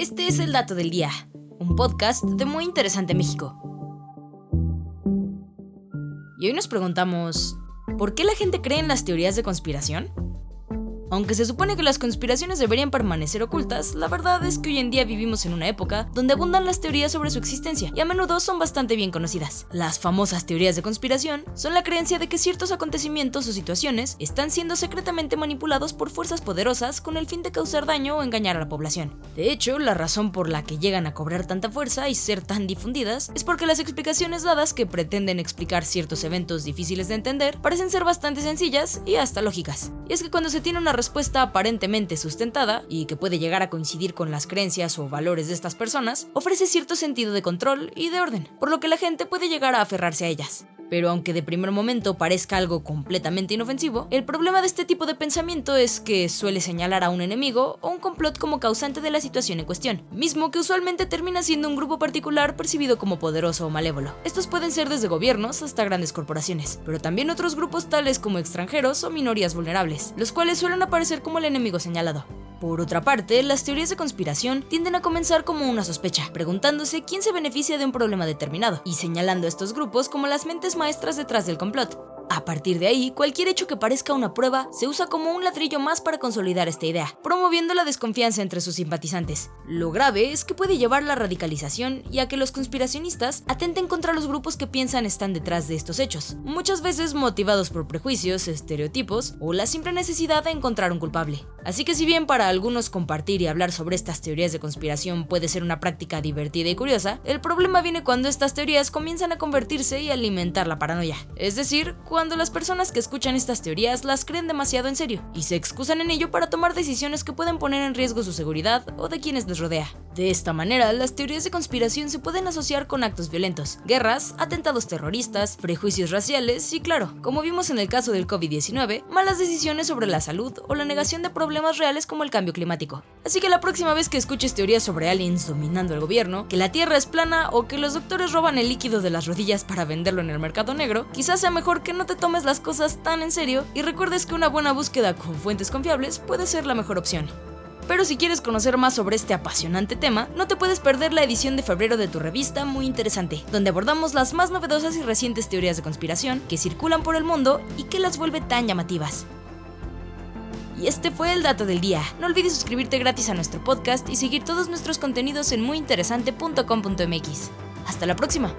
Este es el Dato del Día, un podcast de Muy Interesante México. Y hoy nos preguntamos, ¿por qué la gente cree en las teorías de conspiración? Aunque se supone que las conspiraciones deberían permanecer ocultas, la verdad es que hoy en día vivimos en una época donde abundan las teorías sobre su existencia y a menudo son bastante bien conocidas. Las famosas teorías de conspiración son la creencia de que ciertos acontecimientos o situaciones están siendo secretamente manipulados por fuerzas poderosas con el fin de causar daño o engañar a la población. De hecho, la razón por la que llegan a cobrar tanta fuerza y ser tan difundidas es porque las explicaciones dadas que pretenden explicar ciertos eventos difíciles de entender parecen ser bastante sencillas y hasta lógicas. Y es que cuando se tiene una respuesta aparentemente sustentada y que puede llegar a coincidir con las creencias o valores de estas personas, ofrece cierto sentido de control y de orden, por lo que la gente puede llegar a aferrarse a ellas. Pero aunque de primer momento parezca algo completamente inofensivo, el problema de este tipo de pensamiento es que suele señalar a un enemigo o un complot como causante de la situación en cuestión, mismo que usualmente termina siendo un grupo particular percibido como poderoso o malévolo. Estos pueden ser desde gobiernos hasta grandes corporaciones, pero también otros grupos tales como extranjeros o minorías vulnerables, los cuales suelen aparecer como el enemigo señalado. Por otra parte, las teorías de conspiración tienden a comenzar como una sospecha, preguntándose quién se beneficia de un problema determinado, y señalando a estos grupos como las mentes maestras detrás del complot. A partir de ahí, cualquier hecho que parezca una prueba se usa como un ladrillo más para consolidar esta idea, promoviendo la desconfianza entre sus simpatizantes. Lo grave es que puede llevar la radicalización y a que los conspiracionistas atenten contra los grupos que piensan están detrás de estos hechos, muchas veces motivados por prejuicios, estereotipos o la simple necesidad de encontrar un culpable. Así que si bien para algunos compartir y hablar sobre estas teorías de conspiración puede ser una práctica divertida y curiosa, el problema viene cuando estas teorías comienzan a convertirse y alimentar la paranoia. Es decir, las personas que escuchan estas teorías las creen demasiado en serio y se excusan en ello para tomar decisiones que pueden poner en riesgo su seguridad o de quienes les rodea. De esta manera, las teorías de conspiración se pueden asociar con actos violentos, guerras, atentados terroristas, prejuicios raciales y claro, como vimos en el caso del COVID-19, malas decisiones sobre la salud o la negación de problemas reales como el cambio climático. Así que la próxima vez que escuches teorías sobre aliens dominando el gobierno, que la Tierra es plana o que los doctores roban el líquido de las rodillas para venderlo en el mercado negro, quizás sea mejor que no te tomes las cosas tan en serio y recuerdes que una buena búsqueda con fuentes confiables puede ser la mejor opción. Pero si quieres conocer más sobre este apasionante tema, no te puedes perder la edición de febrero de tu revista Muy Interesante, donde abordamos las más novedosas y recientes teorías de conspiración que circulan por el mundo y que las vuelve tan llamativas. Y este fue el dato del día. No olvides suscribirte gratis a nuestro podcast y seguir todos nuestros contenidos en muyinteresante.com.mx. Hasta la próxima.